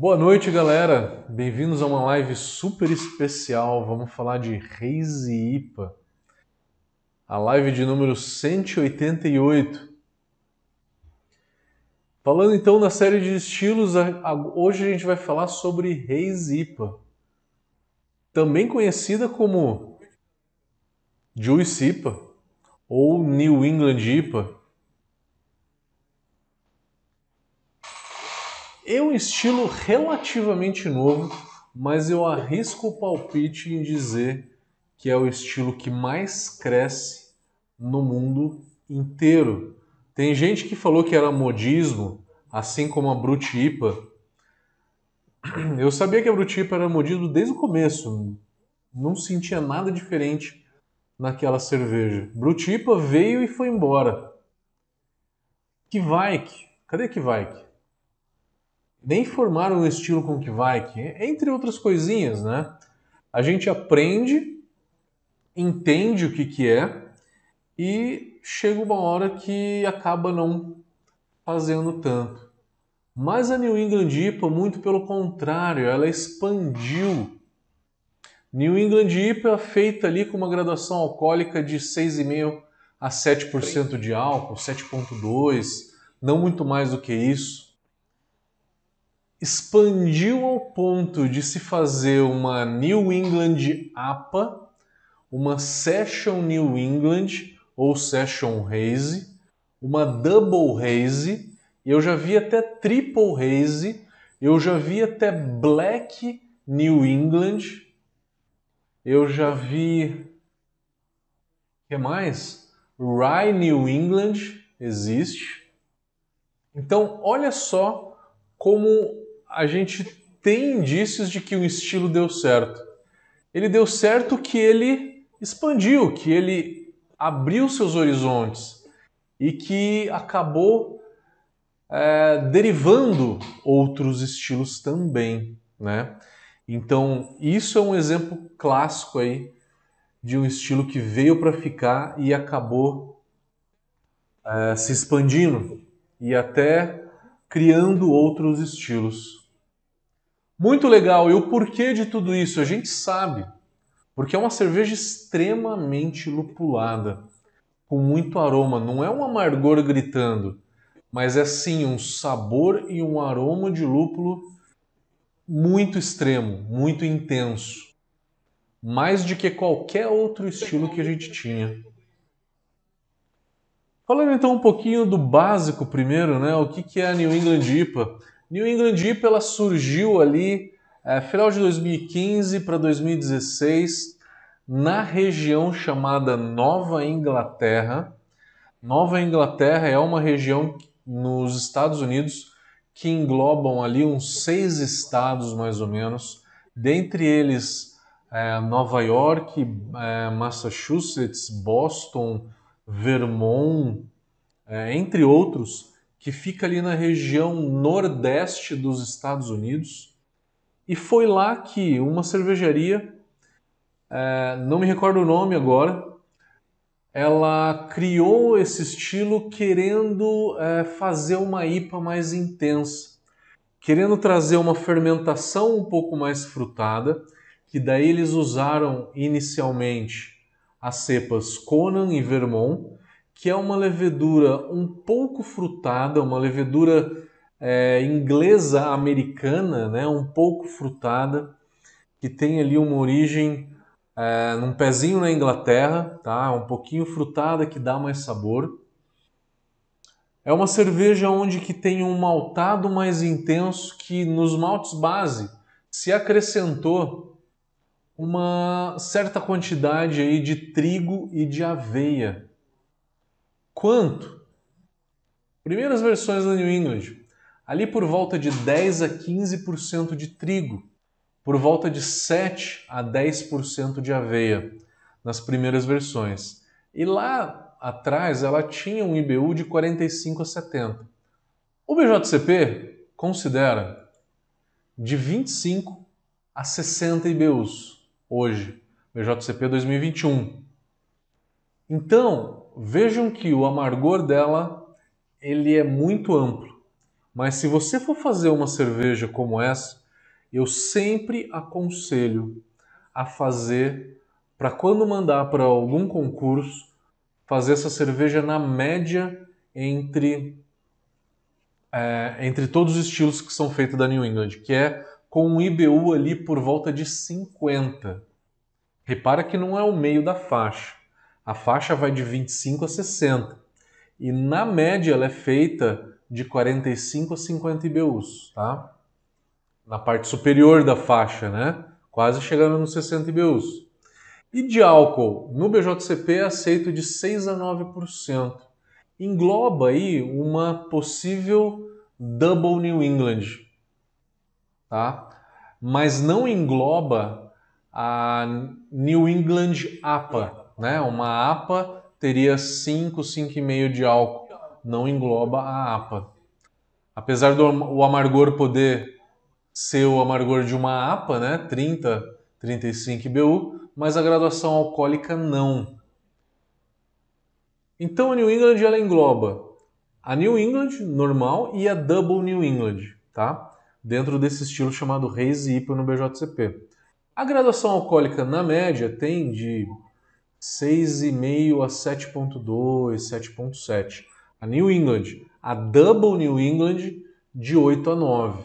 Boa noite, galera. Bem-vindos a uma live super especial. Vamos falar de Reis e IPA. A live de número 188. Falando então na série de estilos, hoje a gente vai falar sobre Reis IPA, também conhecida como Juice IPA ou New England IPA. É um estilo relativamente novo, mas eu arrisco o palpite em dizer que é o estilo que mais cresce no mundo inteiro. Tem gente que falou que era modismo, assim como a Brut IPA. Eu sabia que a Brut IPA era modismo desde o começo. Não sentia nada diferente naquela cerveja. Brut IPA veio e foi embora. Kvike, cadê Kvike? Nem formaram um estilo com que vai, que entre outras coisinhas, né? A gente aprende, entende o que, que é e chega uma hora que acaba não fazendo tanto. Mas a New England IPA, muito pelo contrário, ela expandiu. New England IPA é feita ali com uma graduação alcoólica de 6,5% a 7% de álcool, 7,2%, não muito mais do que isso expandiu ao ponto de se fazer uma New England APA, uma Session New England ou Session Haze, uma Double Haze, eu já vi até Triple Haze, eu já vi até Black New England, eu já vi. Que mais? Rye New England existe. Então, olha só como a gente tem indícios de que o estilo deu certo. Ele deu certo que ele expandiu, que ele abriu seus horizontes e que acabou é, derivando outros estilos também, né? Então isso é um exemplo clássico aí de um estilo que veio para ficar e acabou é, se expandindo e até criando outros estilos. Muito legal. E o porquê de tudo isso? A gente sabe. Porque é uma cerveja extremamente lupulada, com muito aroma. Não é um amargor gritando, mas é sim um sabor e um aroma de lúpulo muito extremo, muito intenso. Mais do que qualquer outro estilo que a gente tinha. Falando então um pouquinho do básico primeiro, né? O que é a New England IPA? New England IPA ela surgiu ali é, final de 2015 para 2016 na região chamada Nova Inglaterra. Nova Inglaterra é uma região nos Estados Unidos que englobam ali uns seis estados mais ou menos, dentre eles é, Nova York, é, Massachusetts, Boston, Vermont, é, entre outros que fica ali na região nordeste dos Estados Unidos. E foi lá que uma cervejaria, é, não me recordo o nome agora, ela criou esse estilo querendo é, fazer uma IPA mais intensa, querendo trazer uma fermentação um pouco mais frutada, que daí eles usaram inicialmente as cepas Conan e Vermont, que é uma levedura um pouco frutada, uma levedura é, inglesa americana, né, um pouco frutada, que tem ali uma origem é, num pezinho na Inglaterra, tá? Um pouquinho frutada que dá mais sabor. É uma cerveja onde que tem um maltado mais intenso que nos maltes base se acrescentou uma certa quantidade aí de trigo e de aveia. Quanto? Primeiras versões da New England, ali por volta de 10 a 15% de trigo, por volta de 7 a 10% de aveia nas primeiras versões. E lá atrás ela tinha um IBU de 45 a 70. O BJCP considera de 25 a 60 IBUs hoje, BJCP 2021. Então, vejam que o amargor dela ele é muito amplo, Mas se você for fazer uma cerveja como essa, eu sempre aconselho a fazer para quando mandar para algum concurso, fazer essa cerveja na média entre é, entre todos os estilos que são feitos da New England, que é com um IBU ali por volta de 50. Repara que não é o meio da faixa. A faixa vai de 25 a 60. E na média ela é feita de 45 a 50 IBUs, tá? Na parte superior da faixa, né? Quase chegando nos 60 IBUs. E de álcool, no BJCP é aceito de 6 a 9%. Engloba aí uma possível Double New England, tá? Mas não engloba a New England APA, né? Uma APA teria 5, 5,5 de álcool, não engloba a APA. Apesar do o amargor poder ser o amargor de uma APA, né? 30, 35 BU, mas a graduação alcoólica não. Então a New England ela engloba a New England normal e a Double New England, tá? Dentro desse estilo chamado Reis e IPA no BJCP. A graduação alcoólica na média tem de 6,5 a 7,2, 7,7. A New England, a Double New England de 8 a 9.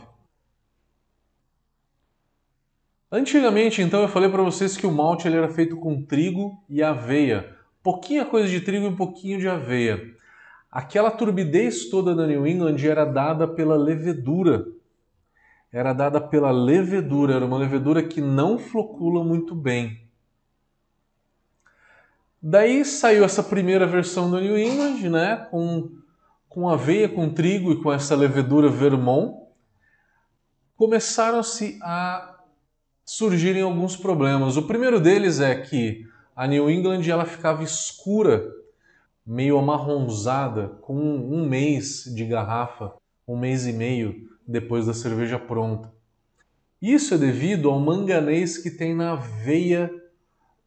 Antigamente, então, eu falei para vocês que o malte ele era feito com trigo e aveia. Pouquinha coisa de trigo e pouquinho de aveia. Aquela turbidez toda da New England era dada pela levedura. Era dada pela levedura, era uma levedura que não flocula muito bem. Daí saiu essa primeira versão do New England, né, com, com aveia, com trigo e com essa levedura Vermont. Começaram-se a surgirem alguns problemas. O primeiro deles é que a New England ela ficava escura, meio amarronzada, com um mês de garrafa, um mês e meio depois da cerveja pronta. Isso é devido ao manganês que tem na aveia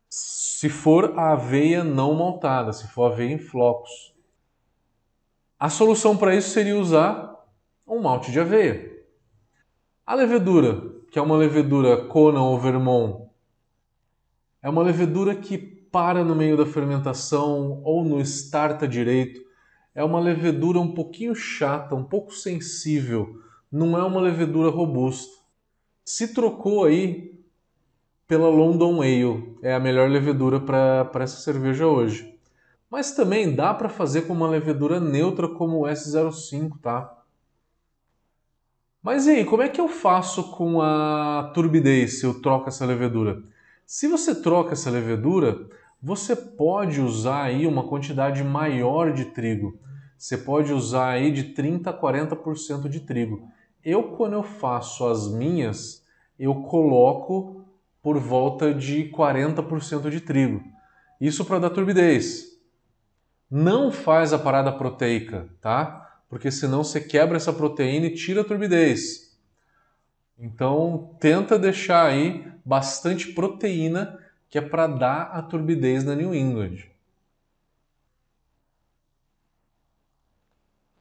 se for a aveia não maltada, se for aveia em flocos. A solução para isso seria usar um malte de aveia. A levedura, que é uma levedura Conan ou Vermont, é uma levedura que para no meio da fermentação ou no starta direito. É uma levedura um pouquinho chata, um pouco sensível, não é uma levedura robusta. Se trocou aí pela London Ale. É a melhor levedura para essa cerveja hoje. Mas também dá para fazer com uma levedura neutra como o S05, tá? Mas e aí, como é que eu faço com a turbidez se eu troco essa levedura? Se você troca essa levedura, você pode usar aí uma quantidade maior de trigo. Você pode usar aí de 30 a 40% de trigo. Eu, quando eu faço as minhas, eu coloco por volta de 40% de trigo. Isso para dar turbidez. Não faz a parada proteica, tá? Porque senão você quebra essa proteína e tira a turbidez. Então, tenta deixar aí bastante proteína que é para dar a turbidez na New England.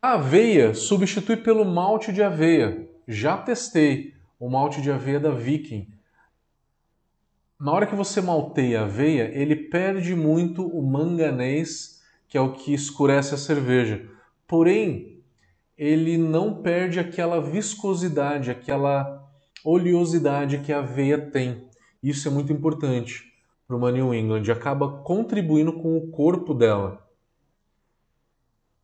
A aveia substitui pelo malte de aveia. Já testei o malte de aveia da Viking na hora que você malteia a aveia, ele perde muito o manganês, que é o que escurece a cerveja. Porém, ele não perde aquela viscosidade, aquela oleosidade que a aveia tem. Isso é muito importante para uma New England, acaba contribuindo com o corpo dela.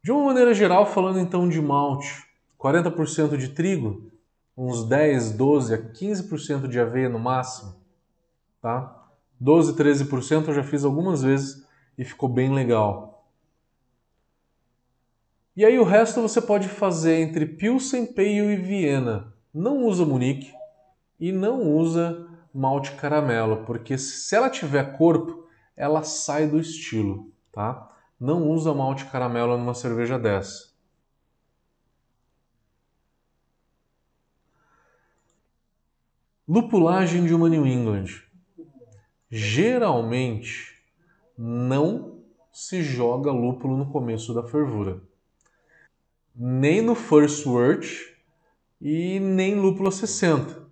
De uma maneira geral, falando então de malte, 40% de trigo, uns 10, 12 a 15% de aveia no máximo tá? 12, 13% eu já fiz algumas vezes e ficou bem legal. E aí o resto você pode fazer entre Pilsen, Pale e Viena. Não usa Munique e não usa malte caramelo, porque se ela tiver corpo, ela sai do estilo, tá? Não usa malte caramelo numa cerveja dessa. Lupulagem de uma New England geralmente não se joga lúpulo no começo da fervura. Nem no first wort e nem lúpulo 60.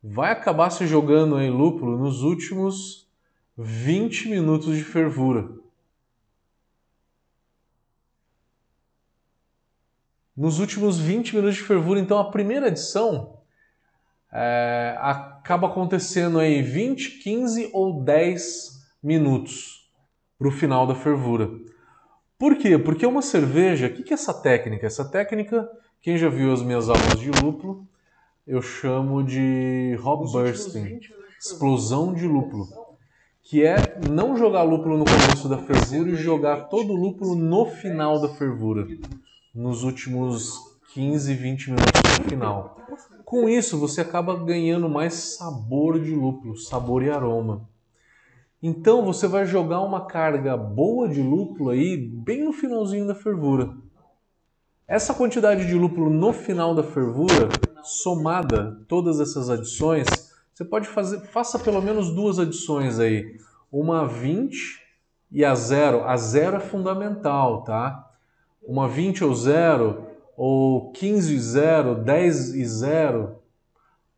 Vai acabar se jogando em lúpulo nos últimos 20 minutos de fervura. Nos últimos 20 minutos de fervura, então a primeira adição é, acaba acontecendo aí 20, 15 ou 10 minutos para o final da fervura. Por quê? Porque uma cerveja, o que é essa técnica? Essa técnica, quem já viu as minhas aulas de lúpulo, eu chamo de hop bursting, explosão de lúpulo, que é não jogar lúpulo no começo da fervura e jogar todo o lúpulo no final da fervura, nos últimos 15, 20 minutos do final. Com isso, você acaba ganhando mais sabor de lúpulo, sabor e aroma. Então você vai jogar uma carga boa de lúpulo aí bem no finalzinho da fervura. Essa quantidade de lúpulo no final da fervura, somada todas essas adições, você pode fazer, faça pelo menos duas adições aí, uma a 20 e a zero. A zero é fundamental, tá? Uma 20 ou zero, ou 15 e zero, 10 e zero.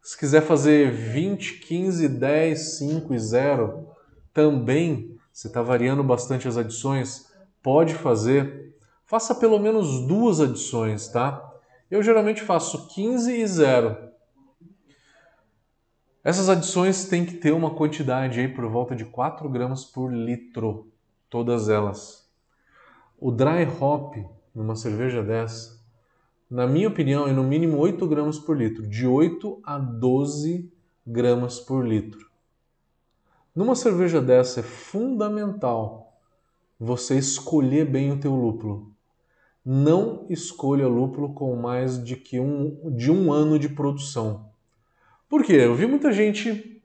Se quiser fazer 20, 15, 10, 5 e zero, também, você está variando bastante as adições, pode fazer. Faça pelo menos duas adições, tá? Eu geralmente faço 15 e 0. Essas adições têm que ter uma quantidade aí por volta de 4 gramas por litro, todas elas. O dry hop numa cerveja dessa, na minha opinião, é no mínimo 8 gramas por litro, de 8 a 12 gramas por litro. Numa cerveja dessa é fundamental você escolher bem o teu lúpulo. Não escolha lúpulo com mais de que um, de um ano de produção. Por quê? Eu vi muita gente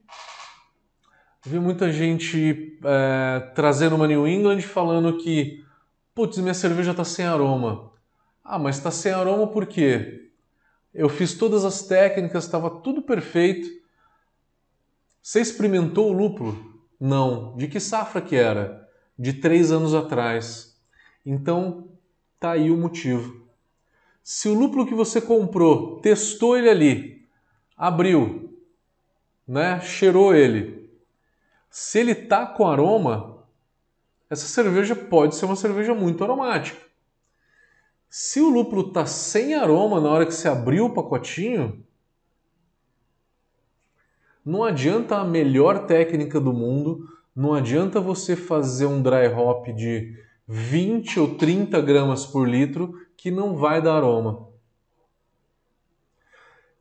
vi muita gente é, trazendo uma New England falando que putz, minha cerveja está sem aroma. Ah, mas está sem aroma por quê? Eu fiz todas as técnicas, estava tudo perfeito, você experimentou o lúpulo? Não. De que safra que era? De três anos atrás. Então, tá aí o motivo. Se o lúpulo que você comprou, testou ele ali, abriu, né? Cheirou ele. Se ele tá com aroma, essa cerveja pode ser uma cerveja muito aromática. Se o lúpulo tá sem aroma na hora que você abriu o pacotinho, não adianta a melhor técnica do mundo, não adianta você fazer um dry hop de 20 ou 30 gramas por litro que não vai dar aroma.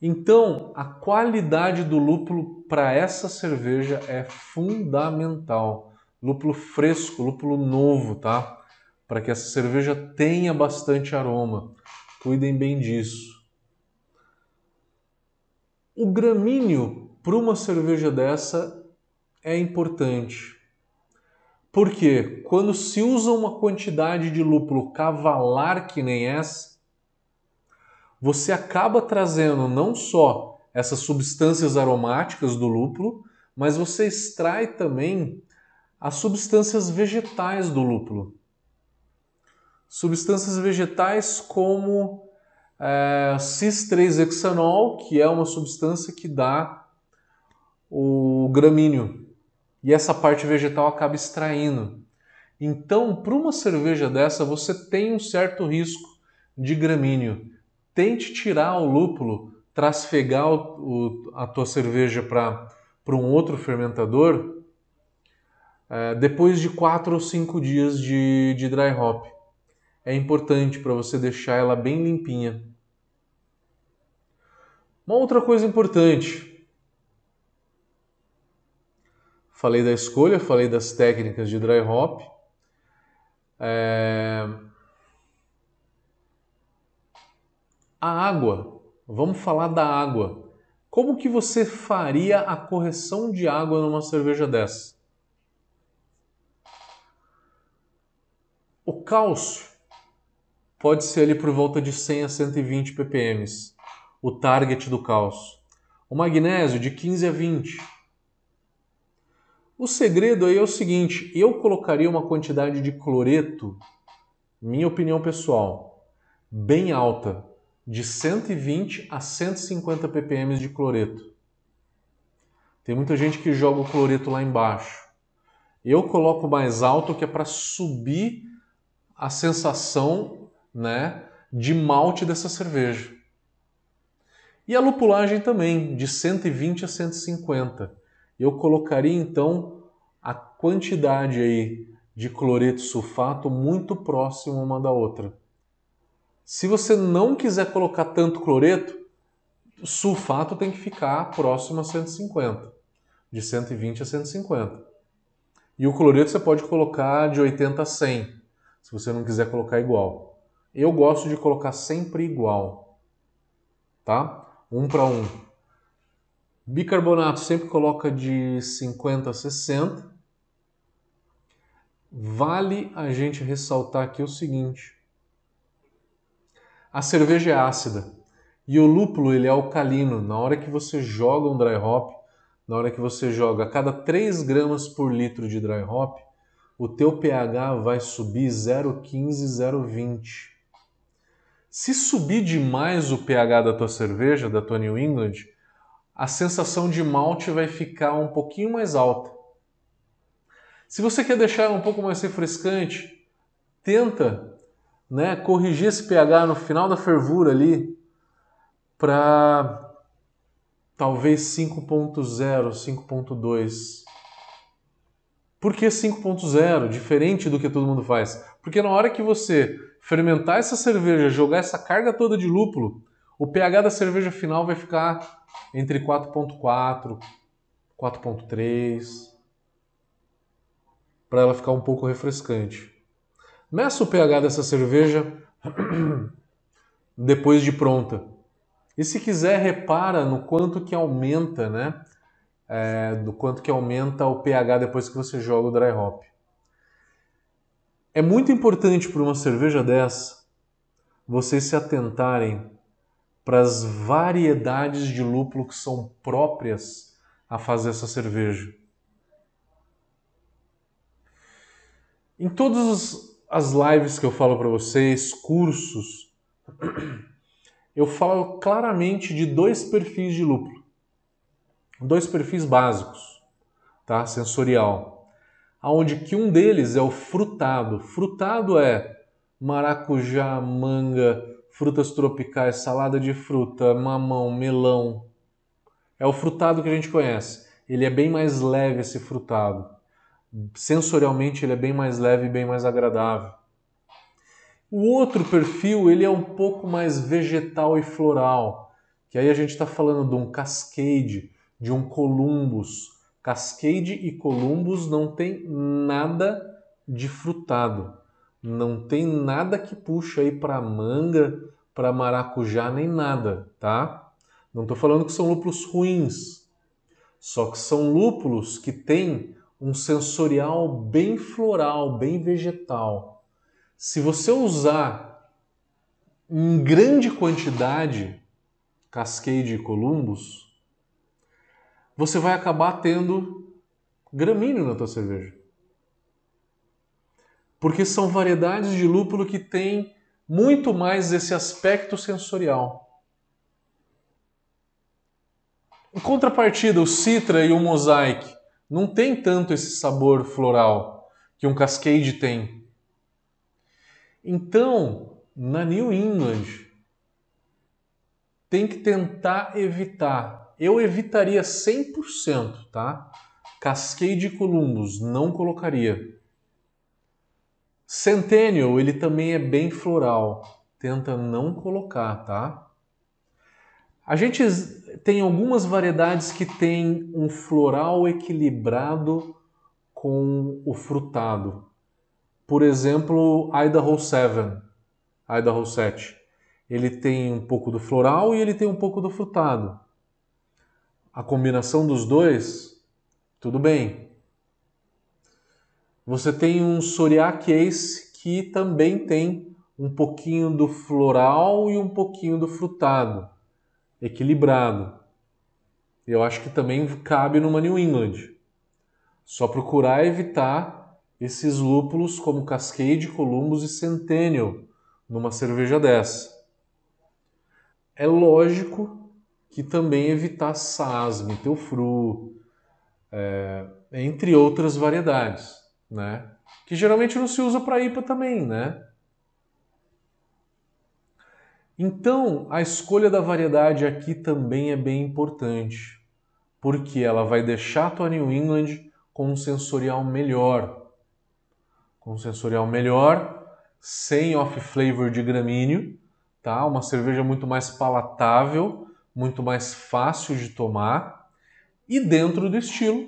Então, a qualidade do lúpulo para essa cerveja é fundamental. Lúpulo fresco, lúpulo novo, tá? Para que essa cerveja tenha bastante aroma. Cuidem bem disso. O gramíneo para uma cerveja dessa é importante. Porque quando se usa uma quantidade de lúpulo cavalar que nem essa, você acaba trazendo não só essas substâncias aromáticas do lúpulo, mas você extrai também as substâncias vegetais do lúpulo. Substâncias vegetais como é, cis-3-hexanol, que é uma substância que dá o gramíneo e essa parte vegetal acaba extraindo. Então, para uma cerveja dessa, você tem um certo risco de gramíneo. Tente tirar o lúpulo, trasfegar o, o, a tua cerveja para um outro fermentador é, depois de 4 ou 5 dias de, de dry hop. É importante para você deixar ela bem limpinha. Uma outra coisa importante, falei da escolha, falei das técnicas de dry hop. É... A água, vamos falar da água. Como que você faria a correção de água numa cerveja dessa? O cálcio pode ser ali por volta de 100 a 120 ppm, o target do cálcio. O magnésio de 15 a 20 o segredo aí é o seguinte: eu colocaria uma quantidade de cloreto, minha opinião pessoal, bem alta, de 120 a 150 ppm de cloreto. Tem muita gente que joga o cloreto lá embaixo. Eu coloco mais alto que é para subir a sensação, né, de malte dessa cerveja. E a lupulagem também, de 120 a 150. Eu colocaria então a quantidade aí de cloreto sulfato muito próximo uma da outra. Se você não quiser colocar tanto cloreto, sulfato tem que ficar próximo a 150, de 120 a 150. E o cloreto você pode colocar de 80 a 100, se você não quiser colocar igual. Eu gosto de colocar sempre igual, tá? Um para um. Bicarbonato sempre coloca de 50 a 60. Vale a gente ressaltar aqui o seguinte: a cerveja é ácida e o lúpulo ele é alcalino. Na hora que você joga um dry hop, na hora que você joga a cada 3 gramas por litro de dry hop, o teu pH vai subir 0,15, 0,20. Se subir demais o pH da tua cerveja, da tua New England, a sensação de malte vai ficar um pouquinho mais alta. Se você quer deixar um pouco mais refrescante, tenta né, corrigir esse pH no final da fervura ali para talvez 5.0, 5.2. Por que 5.0? Diferente do que todo mundo faz. Porque na hora que você fermentar essa cerveja, jogar essa carga toda de lúpulo, o pH da cerveja final vai ficar entre 4.4, 4.3, para ela ficar um pouco refrescante. Meça o pH dessa cerveja depois de pronta. E se quiser, repara no quanto que aumenta, né? É, do quanto que aumenta o pH depois que você joga o dry hop. É muito importante para uma cerveja dessa vocês se atentarem para as variedades de lúpulo que são próprias a fazer essa cerveja. Em todos as lives que eu falo para vocês, cursos, eu falo claramente de dois perfis de lúpulo. Dois perfis básicos, tá? Sensorial. Aonde que um deles é o frutado. Frutado é maracujá, manga, frutas tropicais, salada de fruta, mamão, melão. É o frutado que a gente conhece. Ele é bem mais leve esse frutado sensorialmente ele é bem mais leve e bem mais agradável. O outro perfil ele é um pouco mais vegetal e floral, que aí a gente está falando de um cascade, de um columbus. Cascade e columbus não tem nada de frutado, não tem nada que puxa aí para manga, para maracujá nem nada, tá? Não estou falando que são lúpulos ruins, só que são lúpulos que têm um sensorial bem floral, bem vegetal. Se você usar em grande quantidade Cascade e Columbus, você vai acabar tendo gramíneo na tua cerveja. Porque são variedades de lúpulo que têm muito mais esse aspecto sensorial. Em contrapartida, o Citra e o Mosaic não tem tanto esse sabor floral que um Cascade tem. Então, na New England, tem que tentar evitar. Eu evitaria 100%, tá? Cascade Columbus, não colocaria. Centennial, ele também é bem floral. Tenta não colocar, tá? A gente tem algumas variedades que têm um floral equilibrado com o frutado. Por exemplo, Idaho 7, Idaho 7. Ele tem um pouco do floral e ele tem um pouco do frutado. A combinação dos dois, tudo bem. Você tem um Soriac Ace que também tem um pouquinho do floral e um pouquinho do frutado equilibrado. Eu acho que também cabe numa New England. Só procurar evitar esses lúpulos como Cascade, Columbus e Centennial numa cerveja dessa. é lógico que também evitar Sasme, Teufru, é, entre outras variedades, né? Que geralmente não se usa para IPA também, né? Então, a escolha da variedade aqui também é bem importante, porque ela vai deixar a tua New England com um sensorial melhor. Com um sensorial melhor, sem off-flavor de gramíneo, tá? Uma cerveja muito mais palatável, muito mais fácil de tomar e dentro do estilo,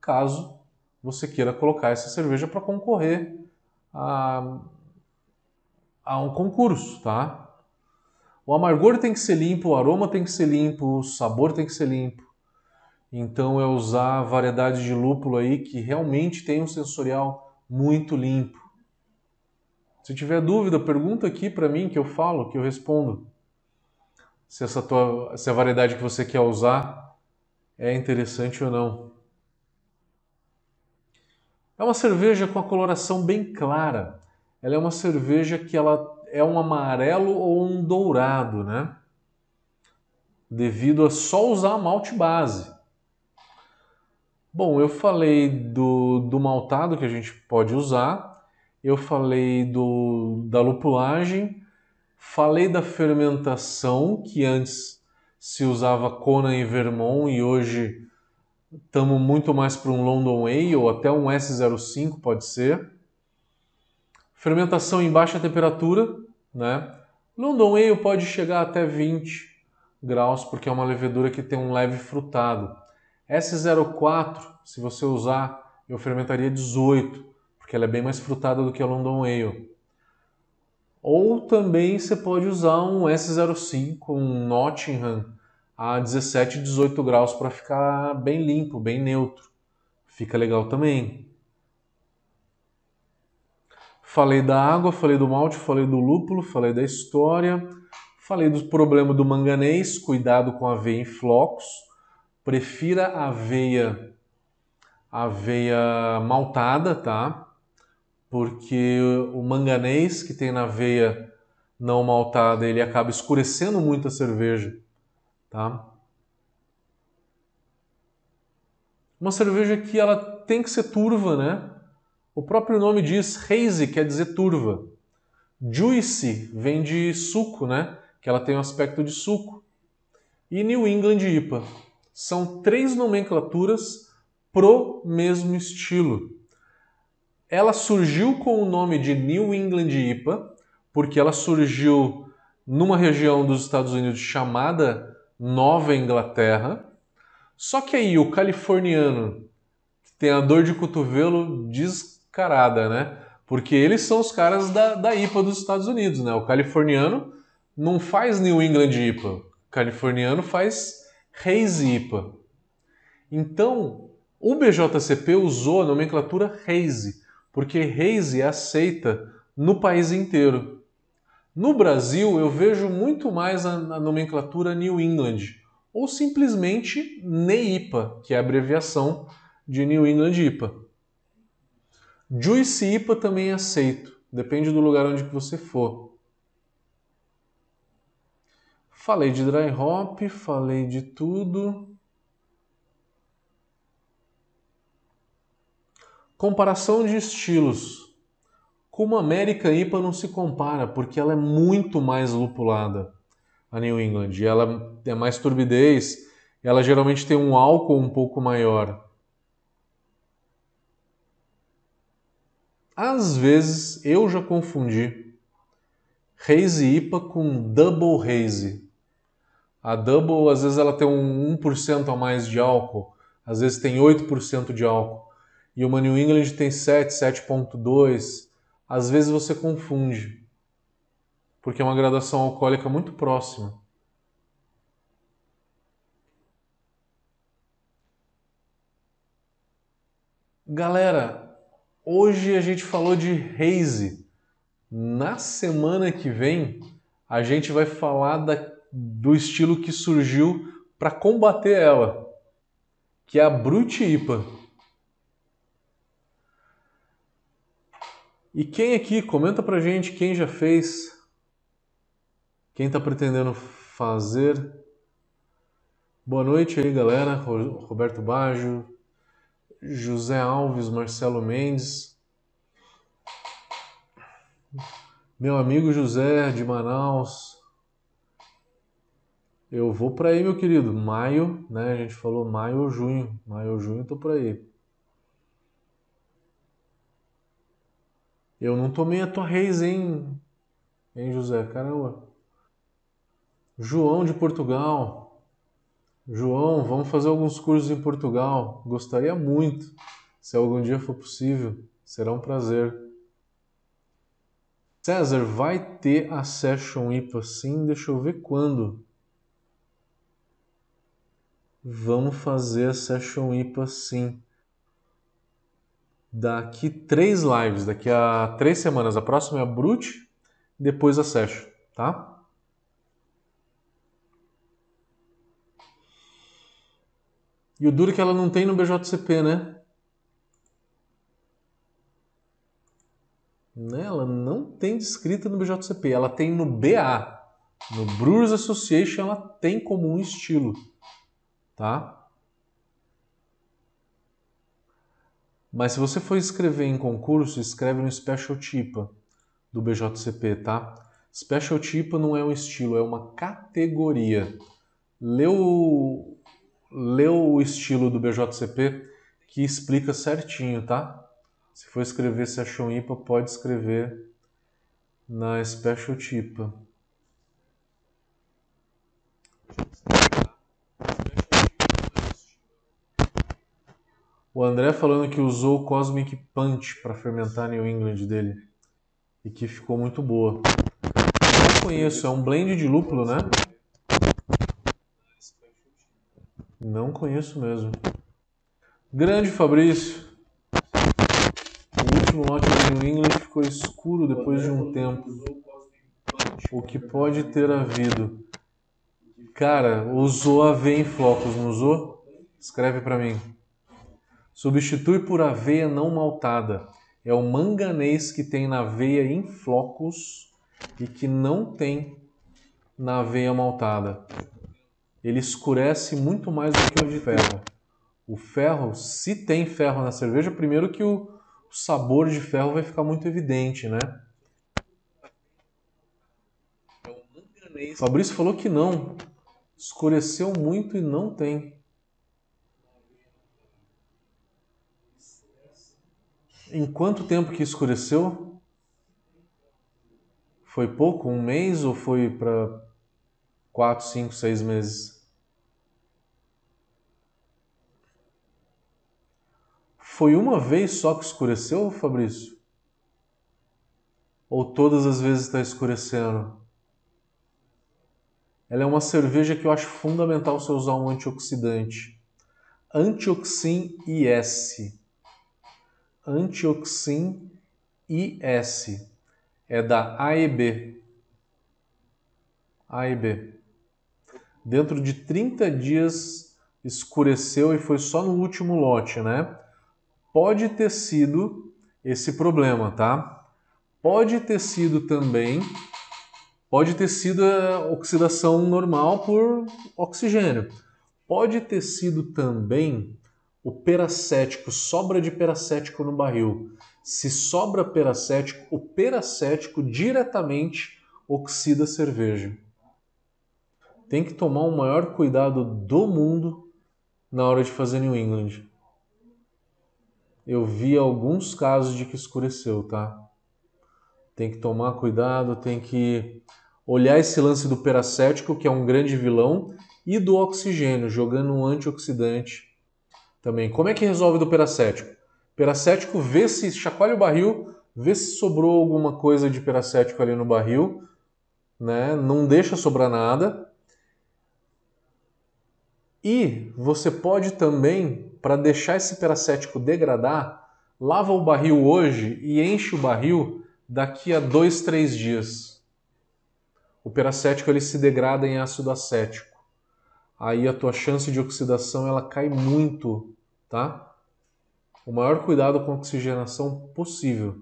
caso você queira colocar essa cerveja para concorrer a, a um concurso, tá? O amargor tem que ser limpo, o aroma tem que ser limpo, o sabor tem que ser limpo. Então é usar variedade de lúpulo aí que realmente tem um sensorial muito limpo. Se tiver dúvida, pergunta aqui para mim que eu falo, que eu respondo. Se essa tua, se a variedade que você quer usar é interessante ou não. É uma cerveja com a coloração bem clara. Ela é uma cerveja que ela é um amarelo ou um dourado, né? Devido a só usar malte base. Bom, eu falei do, do maltado que a gente pode usar, eu falei do, da lupulagem, falei da fermentação, que antes se usava Conan e Vermont e hoje estamos muito mais para um London Ale ou até um S05 pode ser. Fermentação em baixa temperatura, né? London Ale pode chegar até 20 graus, porque é uma levedura que tem um leve frutado. S04, se você usar, eu fermentaria 18, porque ela é bem mais frutada do que a London Ale. Ou também você pode usar um S05, um Nottingham a 17, 18 graus para ficar bem limpo, bem neutro. Fica legal também. Falei da água, falei do malte, falei do lúpulo, falei da história, falei do problema do manganês, cuidado com a aveia em flocos. Prefira aveia aveia maltada, tá? Porque o manganês que tem na aveia não maltada, ele acaba escurecendo muito a cerveja, tá? Uma cerveja que ela tem que ser turva, né? O próprio nome diz hazy, quer dizer turva. Juicy vem de suco, né? Que ela tem um aspecto de suco. E New England IPA. São três nomenclaturas pro mesmo estilo. Ela surgiu com o nome de New England IPA, porque ela surgiu numa região dos Estados Unidos chamada Nova Inglaterra. Só que aí o californiano, que tem a dor de cotovelo, diz carada, né? Porque eles são os caras da, da IPA dos Estados Unidos, né? O californiano não faz New England IPA, o californiano faz Hazy IPA. Então, o BJCP usou a nomenclatura Hazy, porque Hazy é aceita no país inteiro. No Brasil, eu vejo muito mais a, a nomenclatura New England, ou simplesmente NEIPA, que é a abreviação de New England IPA. Juice IPA também aceito, depende do lugar onde que você for. Falei de dry hop, falei de tudo. Comparação de estilos. Como a América IPA não se compara, porque ela é muito mais lupulada, a New England. Ela é mais turbidez, ela geralmente tem um álcool um pouco maior. Às vezes eu já confundi Haze IPA com Double Haze. A Double, às vezes, ela tem um 1% a mais de álcool, às vezes tem 8% de álcool. E uma New England tem 7, 7.2. Às vezes você confunde, porque é uma gradação alcoólica muito próxima. Galera, Hoje a gente falou de haze. Na semana que vem a gente vai falar da, do estilo que surgiu para combater ela, que é a Brute IPA. E quem aqui, comenta pra gente quem já fez, quem está pretendendo fazer. Boa noite aí, galera. Roberto Baggio, José Alves, Marcelo Mendes. Meu amigo José de Manaus. Eu vou para aí, meu querido. Maio, né? A gente falou maio ou junho. Maio ou junho, tô por aí. Eu não tomei a tua reis, hein? Hein, José? Caramba. João de Portugal. João, vamos fazer alguns cursos em Portugal. Gostaria muito. Se algum dia for possível, será um prazer. César, vai ter a Session IPA sim? Deixa eu ver quando. Vamos fazer a Session IPA sim. Daqui três lives, daqui a três semanas. A próxima é a Brute, depois a Session, tá? E o duro é que ela não tem no BJCP, né? né? Ela não tem descrita no BJCP, ela tem no BA. No Brewers Association ela tem como um estilo, tá? Mas se você for escrever em concurso, escreve no Special Tipa do BJCP, tá? Special Tipa não é um estilo, é uma categoria. Leu leu o estilo do BJCP que explica certinho, tá? Se for escrever Session IPA, pode escrever na Special Tipa. O André falando que usou o Cosmic Punch para fermentar a New England dele e que ficou muito boa. Não conheço, é um blend de lúpulo, né? Não conheço mesmo. Grande Fabrício. O último lote do New England ficou escuro depois de um tempo. O que pode ter havido? Cara, usou aveia em flocos, não usou? Escreve para mim. Substitui por aveia não maltada. É o manganês que tem na aveia em flocos e que não tem na aveia maltada ele escurece muito mais do que o de ferro. O ferro, se tem ferro na cerveja, primeiro que o, sabor de ferro vai ficar muito evidente, né? Fabrício falou que não. Escureceu muito e não tem. Em quanto tempo que escureceu? Foi pouco? Um mês ou foi para quatro, cinco, seis meses. Foi uma vez só que escureceu, Fabrício? Ou todas as vezes está escurecendo? Ela é uma cerveja que eu acho fundamental você usar um antioxidante. Antioxin IS. Antioxin IS. É da AEB. AEB dentro de 30 dias escureceu e foi só no último lote, né? Pode ter sido esse problema, tá? Pode ter sido também, pode ter sido a oxidação normal por oxigênio. Pode ter sido também o peracético, sobra de peracético no barril. Se sobra peracético, o peracético diretamente oxida a cerveja tem que tomar o maior cuidado do mundo na hora de fazer New England. Eu vi alguns casos de que escureceu, tá? Tem que tomar cuidado, tem que olhar esse lance do peracético, que é um grande vilão, e do oxigênio, jogando um antioxidante também. Como é que resolve do peracético? Peracético, vê se chacoalha o barril, vê se sobrou alguma coisa de peracético ali no barril, né? Não deixa sobrar nada e você pode também, para deixar esse peracético degradar, lava o barril hoje e enche o barril daqui a dois, três dias. O peracético ele se degrada em ácido acético. Aí a tua chance de oxidação ela cai muito, tá? O maior cuidado com a oxigenação possível.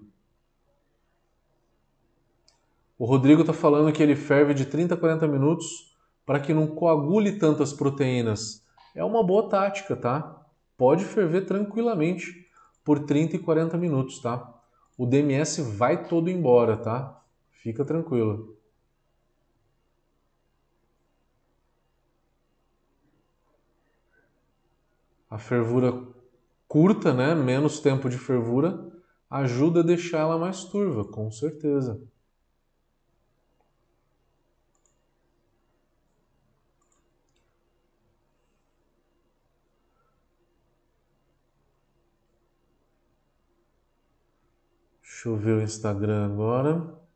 O Rodrigo está falando que ele ferve de 30 a 40 minutos para que não coagule tantas proteínas. É uma boa tática, tá? Pode ferver tranquilamente por 30 e 40 minutos, tá? O DMS vai todo embora, tá? Fica tranquilo. A fervura curta, né? Menos tempo de fervura, ajuda a deixar ela mais turva, com certeza. Deixa eu ver o Instagram agora.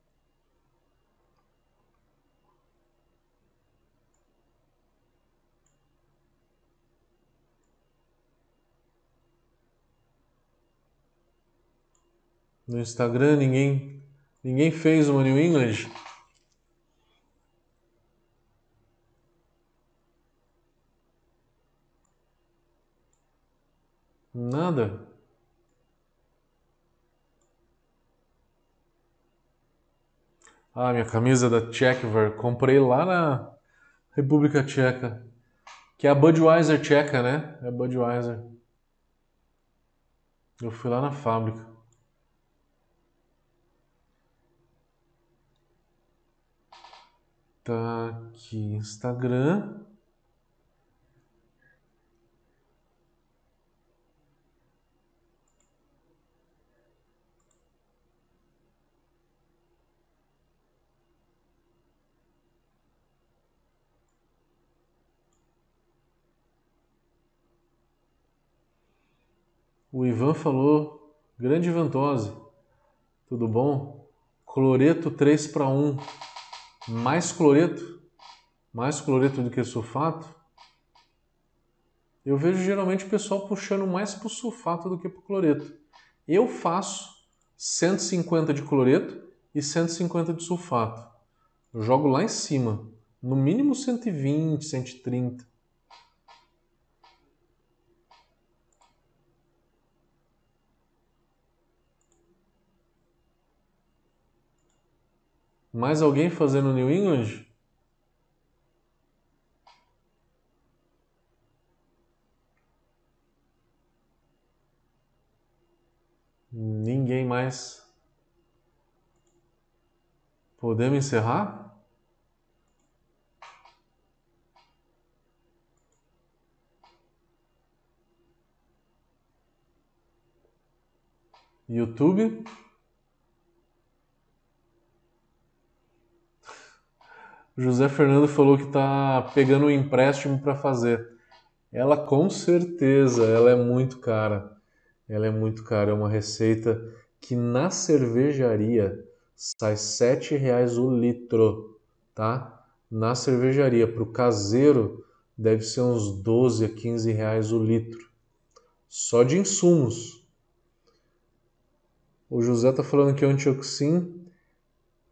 No Instagram ninguém ninguém fez uma New England. Nada. Ah, minha camisa da Czechver. Comprei lá na República Tcheca. Que é a Budweiser tcheca, né? É a Budweiser. Eu fui lá na fábrica. Tá aqui, Instagram. O Ivan falou, grande ventosa, tudo bom? Cloreto 3 para 1, mais cloreto, mais cloreto do que sulfato. Eu vejo geralmente o pessoal puxando mais para o sulfato do que para o cloreto. Eu faço 150 de cloreto e 150 de sulfato. Eu jogo lá em cima, no mínimo 120, 130. Mais alguém fazendo New England? Ninguém mais. Podemos encerrar? YouTube? José Fernando falou que está pegando um empréstimo para fazer. Ela com certeza, ela é muito cara. Ela é muito cara. É uma receita que na cervejaria sai R$ reais o litro, tá? Na cervejaria, para o caseiro, deve ser uns 12 a 15 reais o litro. Só de insumos. O José está falando que o antioxin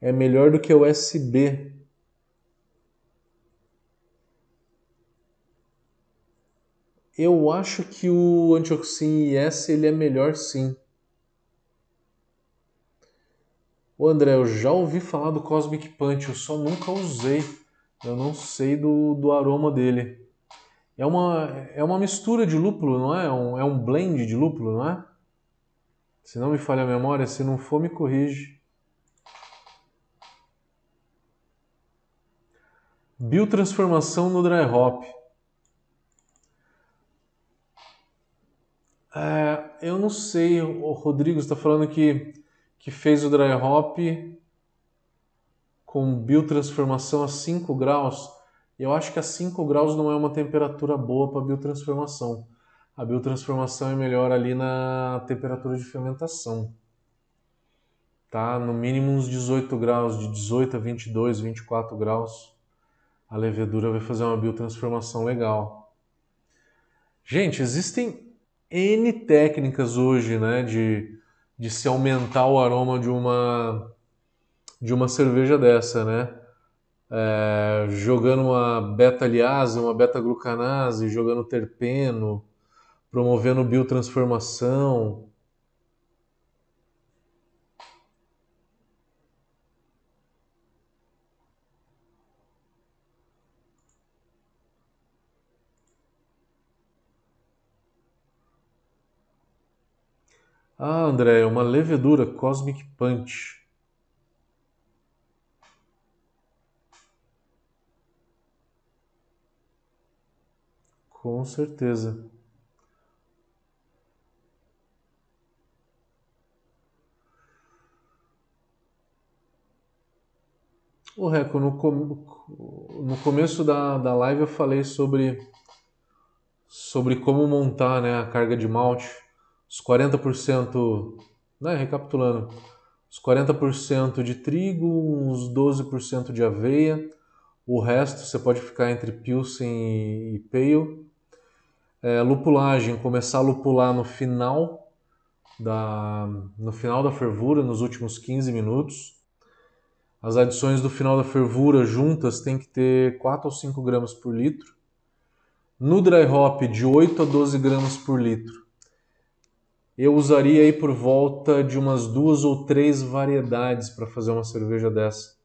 é melhor do que o SB, Eu acho que o Antioxin IS ele é melhor sim. Ô André, eu já ouvi falar do Cosmic Punch, eu só nunca usei. Eu não sei do, do aroma dele. É uma, é uma mistura de lúpulo, não é? É um, é um blend de lúpulo, não é? Se não me falha a memória, se não for, me corrige. Biotransformação no dry hop. É, eu não sei, o Rodrigo está falando que, que fez o dry hop com biotransformação a 5 graus. Eu acho que a 5 graus não é uma temperatura boa para biotransformação. A biotransformação é melhor ali na temperatura de fermentação. Tá? No mínimo uns 18 graus, de 18 a 22, 24 graus. A levedura vai fazer uma biotransformação legal. Gente, existem N técnicas hoje, né, de, de se aumentar o aroma de uma, de uma cerveja dessa, né? É, jogando uma beta-aliase, uma beta-glucanase, jogando terpeno, promovendo biotransformação. Ah, André, uma levedura Cosmic Punch. Com certeza. O Reco, no, com... no começo da, da live eu falei sobre, sobre como montar né, a carga de malte. Os 40%, né, recapitulando, os 40% de trigo, uns 12% de aveia, o resto você pode ficar entre Pilsen e Pale. É, lupulagem, começar a lupular no final da, no final da fervura, nos últimos 15 minutos. As adições do final da fervura juntas tem que ter 4 ou 5 gramas por litro. No dry hop, de 8 a 12 gramas por litro. Eu usaria aí por volta de umas duas ou três variedades para fazer uma cerveja dessa.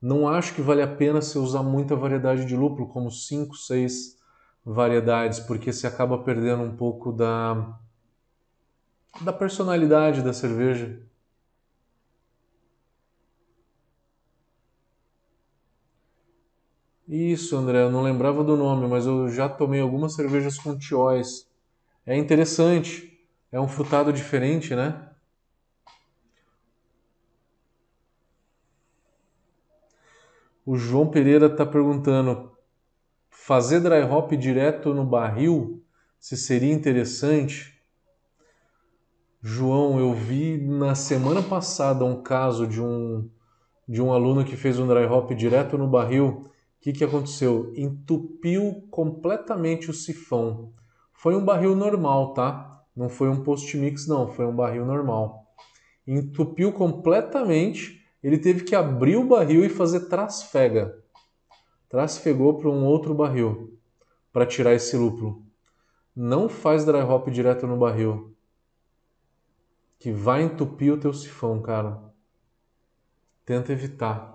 Não acho que vale a pena você usar muita variedade de lúpulo, como 5, 6 variedades, porque você acaba perdendo um pouco da, da personalidade da cerveja. Isso, André, eu não lembrava do nome, mas eu já tomei algumas cervejas com tióis. É interessante, é um frutado diferente, né? O João Pereira está perguntando: fazer dry hop direto no barril, se seria interessante? João, eu vi na semana passada um caso de um, de um aluno que fez um dry hop direto no barril que, que aconteceu? Entupiu completamente o sifão. Foi um barril normal, tá? Não foi um post-mix, não. Foi um barril normal. Entupiu completamente. Ele teve que abrir o barril e fazer trasfega. Trasfegou para um outro barril para tirar esse lúpulo. Não faz dry hop direto no barril. Que vai entupir o teu sifão, cara. Tenta evitar.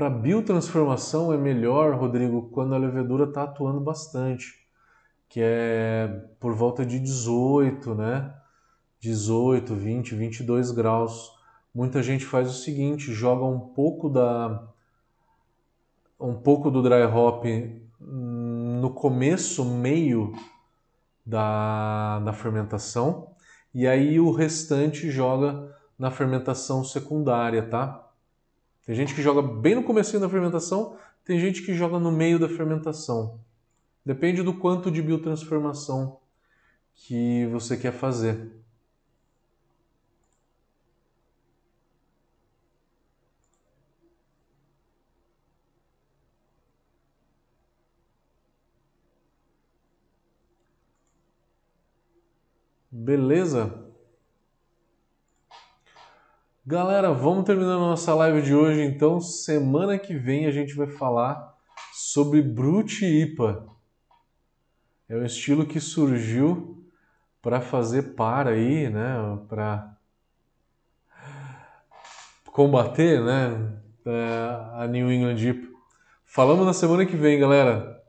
Para biotransformação é melhor, Rodrigo, quando a levedura está atuando bastante, que é por volta de 18, né? 18, 20, 22 graus. Muita gente faz o seguinte, joga um pouco da um pouco do dry hop no começo, meio da, da fermentação, e aí o restante joga na fermentação secundária, tá? Tem gente que joga bem no começo da fermentação, tem gente que joga no meio da fermentação. Depende do quanto de biotransformação que você quer fazer. Beleza? Galera, vamos terminar a nossa live de hoje então. Semana que vem a gente vai falar sobre Brute IPA. É um estilo que surgiu para fazer par aí, né, para combater, né, é, a New England IPA. Falamos na semana que vem, galera.